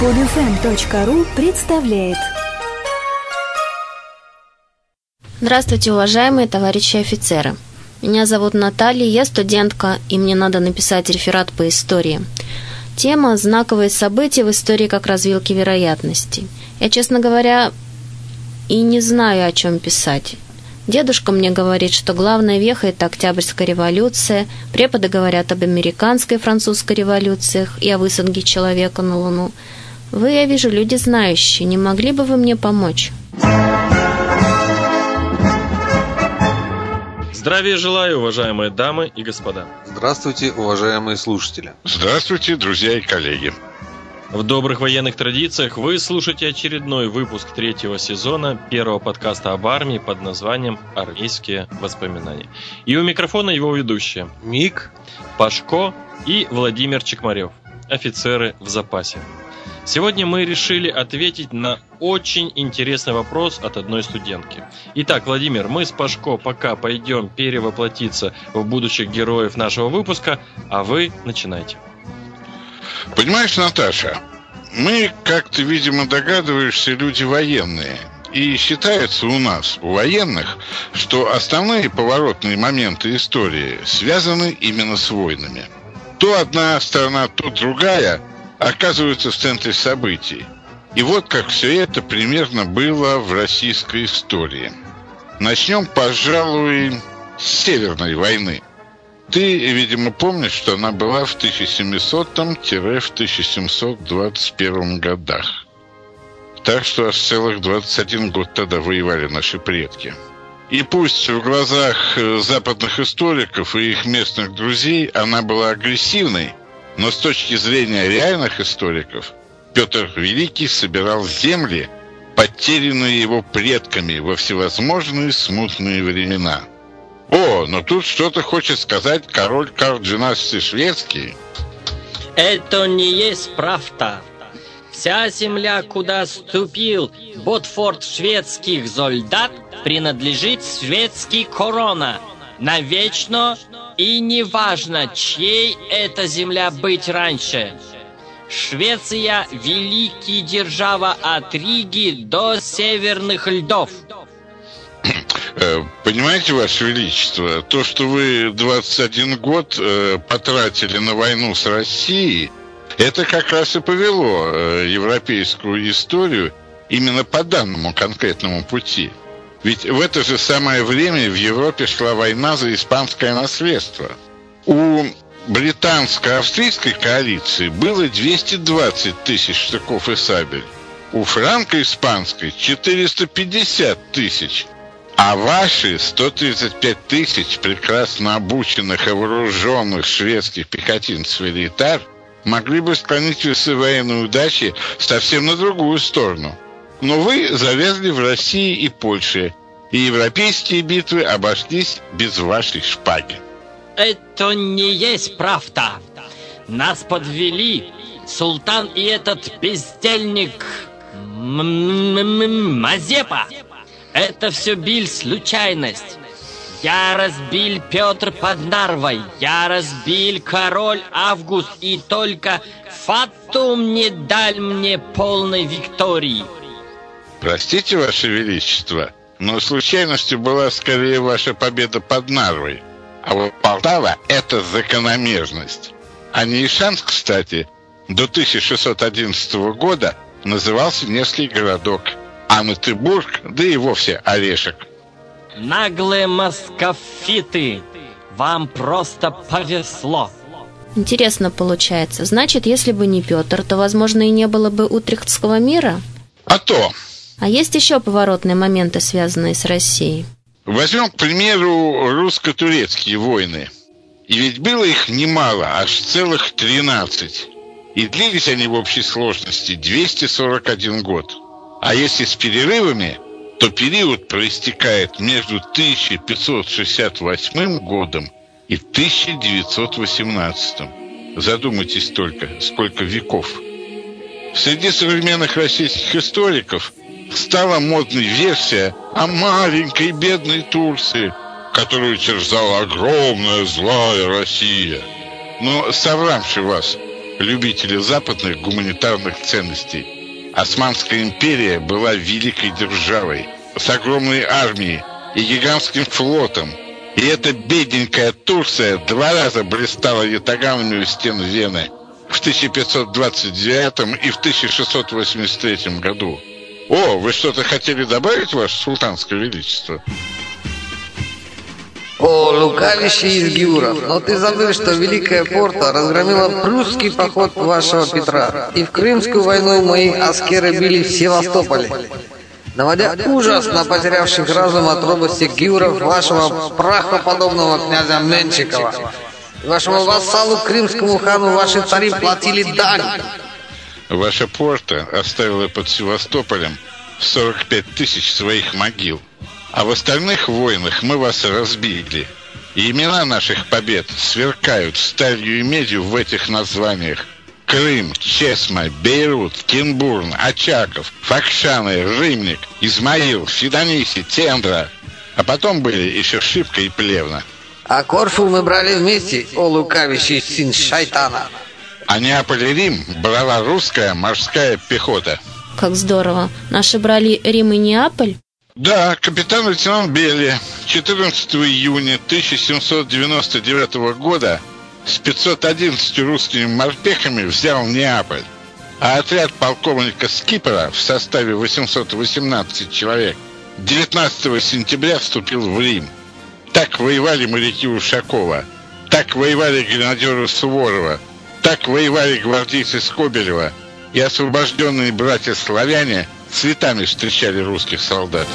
Podfm.ru представляет Здравствуйте, уважаемые товарищи офицеры. Меня зовут Наталья, я студентка, и мне надо написать реферат по истории. Тема «Знаковые события в истории как развилки вероятностей». Я, честно говоря, и не знаю, о чем писать. Дедушка мне говорит, что главная веха – это Октябрьская революция, преподы говорят об американской и французской революциях и о высадке человека на Луну. Вы, я вижу, люди знающие, не могли бы вы мне помочь? Здравия желаю, уважаемые дамы и господа. Здравствуйте, уважаемые слушатели. Здравствуйте, друзья и коллеги. В добрых военных традициях вы слушаете очередной выпуск третьего сезона первого подкаста об армии под названием «Армейские воспоминания». И у микрофона его ведущие Мик, Пашко и Владимир Чекмарев, офицеры в запасе. Сегодня мы решили ответить на очень интересный вопрос от одной студентки. Итак, Владимир, мы с Пашко пока пойдем перевоплотиться в будущих героев нашего выпуска, а вы начинайте. Понимаешь, Наташа, мы, как ты, видимо, догадываешься, люди военные. И считается у нас, у военных, что основные поворотные моменты истории связаны именно с войнами. То одна сторона, то другая оказываются в центре событий. И вот как все это примерно было в российской истории. Начнем, пожалуй, с Северной войны. Ты, видимо, помнишь, что она была в 1700-1721 годах. Так что аж целых 21 год тогда воевали наши предки. И пусть в глазах э, западных историков и их местных друзей она была агрессивной, но с точки зрения реальных историков, Петр Великий собирал земли, потерянные его предками во всевозможные смутные времена – о, но тут что-то хочет сказать король Карл XII шведский. Это не есть правда. Вся земля, куда ступил Ботфорд шведских солдат, принадлежит шведский корона. Навечно и неважно, чьей эта земля быть раньше. Швеция – великий держава от Риги до северных льдов – Э, понимаете, Ваше Величество, то, что вы 21 год э, потратили на войну с Россией, это как раз и повело э, европейскую историю именно по данному конкретному пути. Ведь в это же самое время в Европе шла война за испанское наследство. У британско-австрийской коалиции было 220 тысяч штыков и сабель. У франко-испанской 450 тысяч – а ваши 135 тысяч прекрасно обученных и вооруженных шведских пехотинцев элитар могли бы склонить весы военной удачи совсем на другую сторону. Но вы завязли в России и Польше, и европейские битвы обошлись без вашей шпаги. Это не есть правда. Нас подвели султан и этот бездельник Мазепа. Это все биль случайность. Я разбил Петр под Нарвой, я разбил король Август, и только Фатум не дал мне полной виктории. Простите, Ваше Величество, но случайностью была скорее ваша победа под Нарвой. А вот Полтава – это закономерность. А Нейшанск, кстати, до 1611 года назывался Невский городок – а Магдебург, да и вовсе орешек. Наглые московиты, вам просто повезло. Интересно получается. Значит, если бы не Петр, то, возможно, и не было бы Утрехтского мира? А то. А есть еще поворотные моменты, связанные с Россией? Возьмем, к примеру, русско-турецкие войны. И ведь было их немало, аж целых 13. И длились они в общей сложности 241 год. А если с перерывами, то период проистекает между 1568 годом и 1918. Задумайтесь только, сколько веков. Среди современных российских историков стала модной версия о маленькой бедной Турции, которую терзала огромная злая Россия. Но соврамши вас, любители западных гуманитарных ценностей. Османская империя была великой державой с огромной армией и гигантским флотом. И эта бедненькая Турция два раза блистала у стен Вены в 1529 и в 1683 году. О, вы что-то хотели добавить, ваше султанское величество? О, лукавище из Гюров, но ты забыл, что Великая Порта разгромила прусский поход вашего Петра, и в Крымскую войну мои аскеры били в Севастополе, наводя ужас на потерявших разум от робости Гюров вашего прахоподобного князя Менчикова. Вашему вассалу, крымскому хану, ваши цари платили дань. Ваша порта оставила под Севастополем 45 тысяч своих могил. А в остальных войнах мы вас разбили. И имена наших побед сверкают сталью и медью в этих названиях. Крым, Чесма, Бейрут, Кинбурн, Очаков, Факшаны, Рымник, Измаил, Федониси, Тендра. А потом были еще Шибка и Плевна. А Корфу мы брали вместе, о лукавящий сын шайтана. А Неаполь и Рим брала русская морская пехота. Как здорово. Наши брали Рим и Неаполь? Да, капитан-лейтенант Белли 14 июня 1799 года с 511 русскими морпехами взял Неаполь, а отряд полковника Скипера в составе 818 человек 19 сентября вступил в Рим. Так воевали моряки Ушакова, так воевали гренадеры Суворова, так воевали гвардейцы Скобелева и освобожденные братья-славяне цветами встречали русских солдат.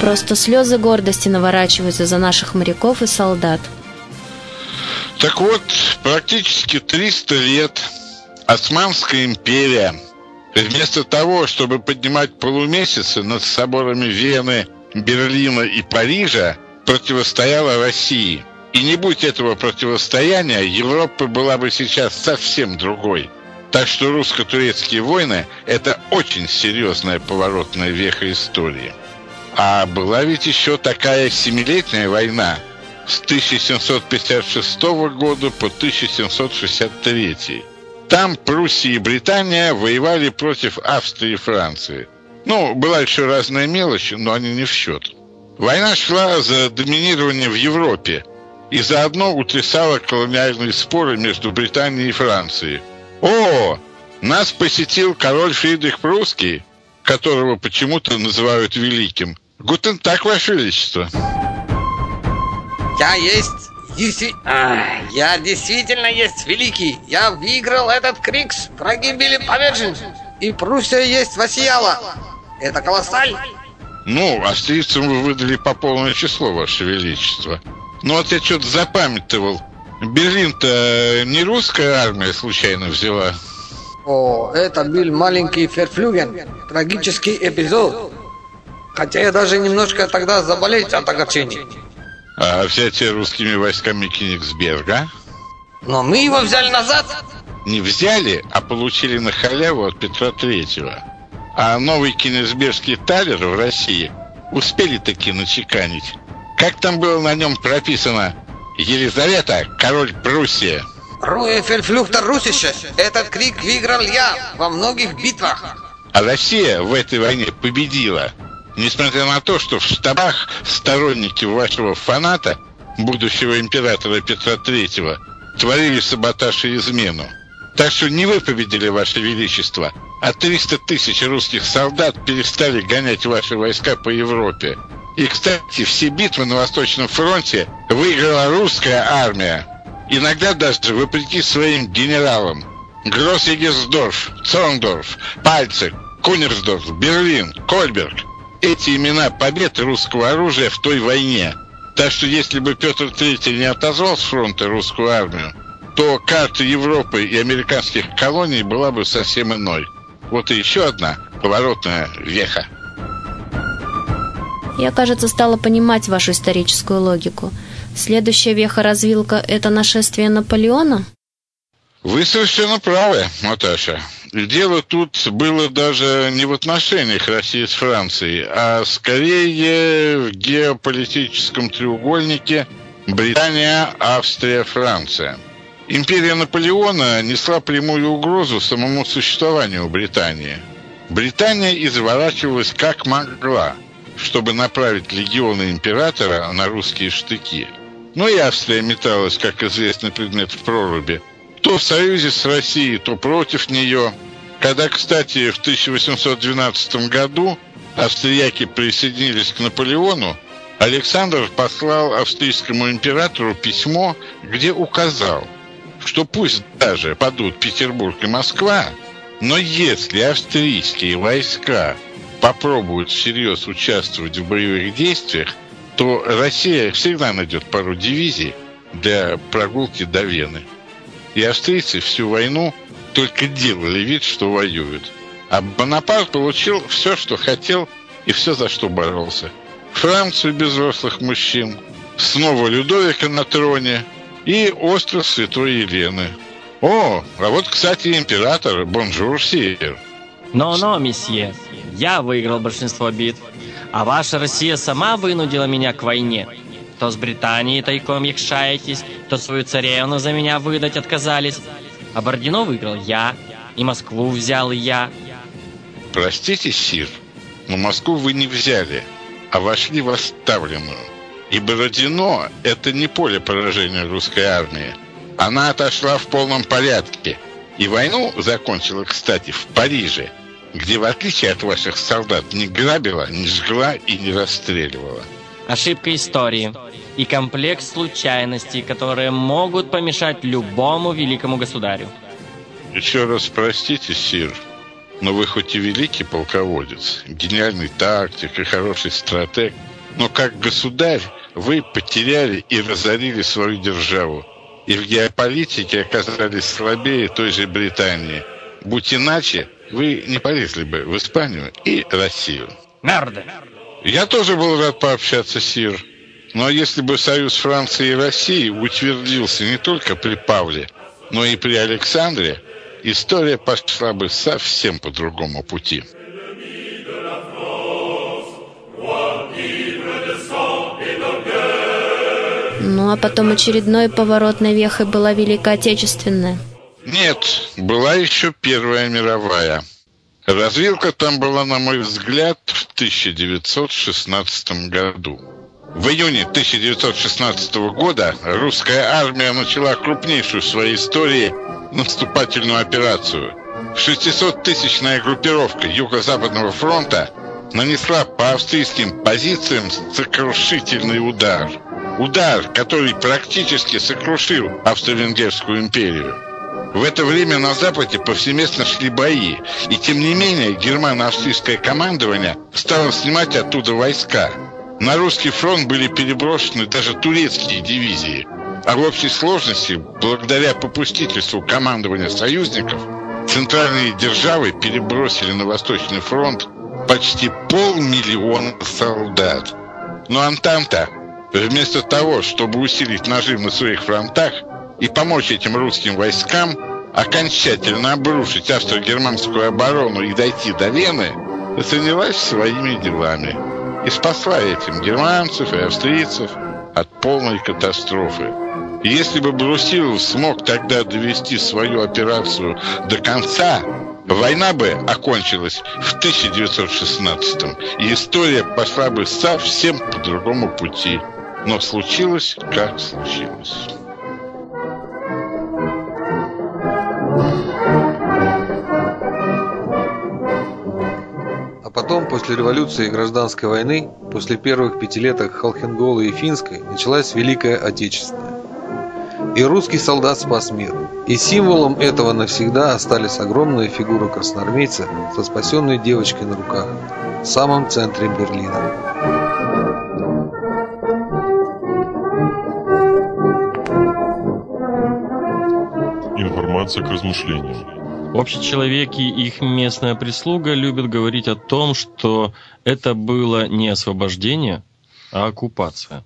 Просто слезы гордости наворачиваются за наших моряков и солдат. Так вот, практически 300 лет Османская империя вместо того, чтобы поднимать полумесяцы над соборами Вены, Берлина и Парижа, противостояла России. И не будь этого противостояния, Европа была бы сейчас совсем другой. Так что русско-турецкие войны – это очень серьезная поворотная веха истории. А была ведь еще такая семилетняя война с 1756 года по 1763. Там Пруссия и Британия воевали против Австрии и Франции. Ну, была еще разная мелочь, но они не в счет. Война шла за доминирование в Европе и заодно утрясала колониальные споры между Британией и Францией. О, нас посетил король Фридрих Прусский, которого почему-то называют великим. Гутен так, Ваше Величество. Я есть... Деси... А, я действительно есть великий. Я выиграл этот крикс. Враги были повержены. И Пруссия есть воссияла. Это колоссаль. Ну, австрийцам вы выдали по полное число, Ваше Величество. Ну, вот я что-то запамятовал. Берлин-то не русская армия случайно взяла? О, это был маленький Ферфлюген. Трагический эпизод. Хотя я даже немножко тогда заболеть от огорчений. А взятие русскими войсками Кенигсберга? Но мы его взяли назад. Не взяли, а получили на халяву от Петра Третьего. А новый кенигсбергский талер в России успели таки начеканить. Как там было на нем прописано? Елизавета, король Пруссия. Руэ Фельфлюхтер Русище. Этот крик выиграл я во многих битвах. А Россия в этой войне победила. Несмотря на то, что в штабах сторонники вашего фаната, будущего императора Петра Третьего, творили саботаж и измену. Так что не вы победили, Ваше Величество, а 300 тысяч русских солдат перестали гонять ваши войска по Европе. И, кстати, все битвы на Восточном фронте выиграла русская армия. Иногда даже вопреки своим генералам. Гроссегесдорф, Цондорф, Пальцик, Кунерсдорф, Берлин, Кольберг. Эти имена побед русского оружия в той войне. Так что если бы Петр III не отозвал с фронта русскую армию, то карта Европы и американских колоний была бы совсем иной. Вот и еще одна поворотная веха. Я, кажется, стала понимать вашу историческую логику. Следующая веха-развилка – это нашествие Наполеона? Вы совершенно правы, Наташа. Дело тут было даже не в отношениях России с Францией, а скорее в геополитическом треугольнике Британия, Австрия, Франция. Империя Наполеона несла прямую угрозу самому существованию Британии. Британия изворачивалась как могла, чтобы направить легионы императора на русские штыки. Но и Австрия металась, как известный предмет в проруби. То в союзе с Россией, то против нее. Когда, кстати, в 1812 году австрияки присоединились к Наполеону, Александр послал австрийскому императору письмо, где указал, что пусть даже падут Петербург и Москва, но если австрийские войска попробуют всерьез участвовать в боевых действиях, то Россия всегда найдет пару дивизий для прогулки до Вены. И австрийцы всю войну только делали вид, что воюют. А Бонапарт получил все, что хотел и все, за что боролся – Францию без взрослых мужчин, снова Людовика на троне и остров Святой Елены. О, а вот, кстати, император, бонжур, сир. Но-но, месье, я выиграл большинство битв, а ваша Россия сама вынудила меня к войне. То с Британией тайком якшаетесь, то свою царевну за меня выдать отказались. А Бородино выиграл я, и Москву взял я. Простите, сир, но Москву вы не взяли а вошли в оставленную. И Бородино – это не поле поражения русской армии. Она отошла в полном порядке. И войну закончила, кстати, в Париже, где, в отличие от ваших солдат, не грабила, не жгла и не расстреливала. Ошибка истории и комплекс случайностей, которые могут помешать любому великому государю. Еще раз простите, Сир, но вы хоть и великий полководец, гениальный тактик и хороший стратег, но как государь вы потеряли и разорили свою державу. И в геополитике оказались слабее той же Британии. Будь иначе, вы не полезли бы в Испанию и Россию. Мерда! Я тоже был рад пообщаться, Сир. Но если бы союз Франции и России утвердился не только при Павле, но и при Александре, история пошла бы совсем по другому пути. Ну а потом очередной поворотной вехой была Великая Отечественная. Нет, была еще Первая мировая. Развилка там была, на мой взгляд, в 1916 году. В июне 1916 года русская армия начала крупнейшую в своей истории наступательную операцию. 600-тысячная группировка Юго-Западного фронта нанесла по австрийским позициям сокрушительный удар. Удар, который практически сокрушил Австро-Венгерскую империю. В это время на Западе повсеместно шли бои, и тем не менее германо-австрийское командование стало снимать оттуда войска. На русский фронт были переброшены даже турецкие дивизии. А в общей сложности, благодаря попустительству командования союзников, центральные державы перебросили на Восточный фронт почти полмиллиона солдат. Но Антанта, вместо того, чтобы усилить нажим на своих фронтах и помочь этим русским войскам окончательно обрушить австро-германскую оборону и дойти до Вены, занялась своими делами и спасла этим германцев и австрийцев от полной катастрофы. Если бы Брусилов смог тогда довести свою операцию до конца, война бы окончилась в 1916 и история пошла бы совсем по другому пути. Но случилось, как случилось. После революции и гражданской войны, после первых пятилеток Холхенгола и Финской, началась Великая Отечественная. И русский солдат спас мир. И символом этого навсегда остались огромная фигура красноармейца со спасенной девочкой на руках в самом центре Берлина. Информация к размышлению. Общечеловеки и их местная прислуга любят говорить о том, что это было не освобождение, а оккупация.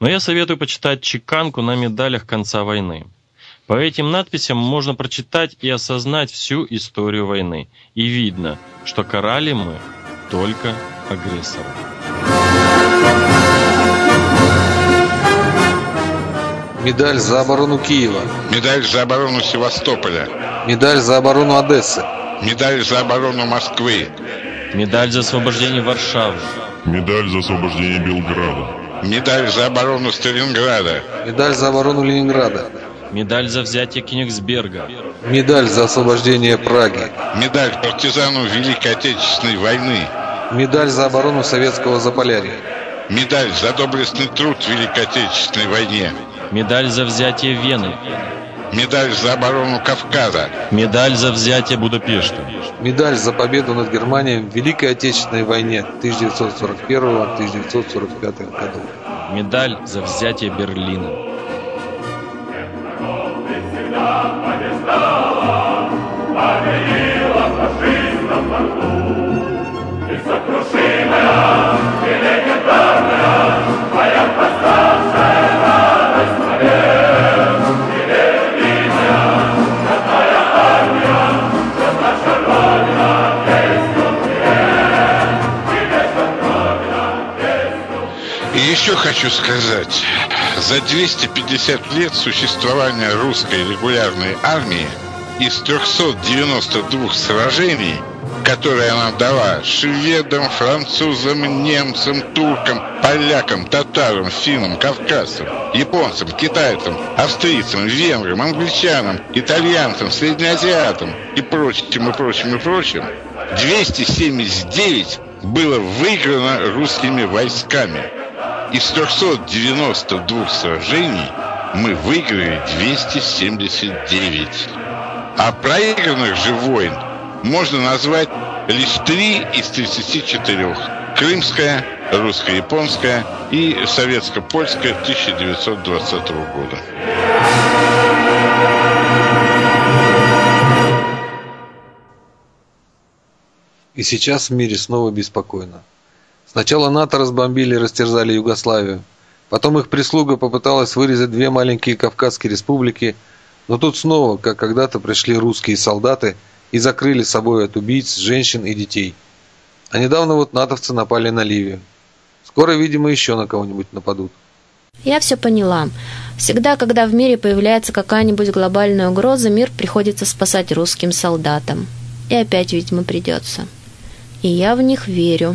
Но я советую почитать чеканку на медалях конца войны. По этим надписям можно прочитать и осознать всю историю войны. И видно, что карали мы только агрессора. Медаль за оборону Киева. Медаль за оборону Севастополя. Медаль за оборону Одессы. Медаль за оборону Москвы. Медаль за освобождение Варшавы. Медаль за освобождение Белграда. Медаль за оборону Сталинграда. Медаль за оборону Ленинграда. Медаль за взятие Кенигсберга. Медаль за освобождение Праги. Медаль партизану Великой Отечественной войны. Медаль за оборону Советского Заполярья. Медаль за доблестный труд в Великой Отечественной войне. Медаль за взятие Вены. Медаль за оборону Кавказа. Медаль за взятие Будапешта. Медаль за победу над Германией в Великой Отечественной войне 1941-1945 годов. Медаль за взятие Берлина. И еще хочу сказать, за 250 лет существования русской регулярной армии из 392 сражений, которые она дала шведам, французам, немцам, туркам, полякам, татарам, финнам, кавказцам, японцам, китайцам, австрийцам, венграм, англичанам, итальянцам, среднеазиатам и прочим, и прочим, и прочим, 279 было выиграно русскими войсками. Из 392 сражений мы выиграли 279. А проигранных же войн можно назвать лишь три из 34. Крымская, русско-японская и советско-польская 1920 года. И сейчас в мире снова беспокойно. Сначала НАТО разбомбили и растерзали Югославию. Потом их прислуга попыталась вырезать две маленькие Кавказские республики, но тут снова, как когда-то, пришли русские солдаты и закрыли собой от убийц, женщин и детей. А недавно вот натовцы напали на Ливию. Скоро, видимо, еще на кого-нибудь нападут. Я все поняла. Всегда, когда в мире появляется какая-нибудь глобальная угроза, мир приходится спасать русским солдатам. И опять, видимо, придется. И я в них верю.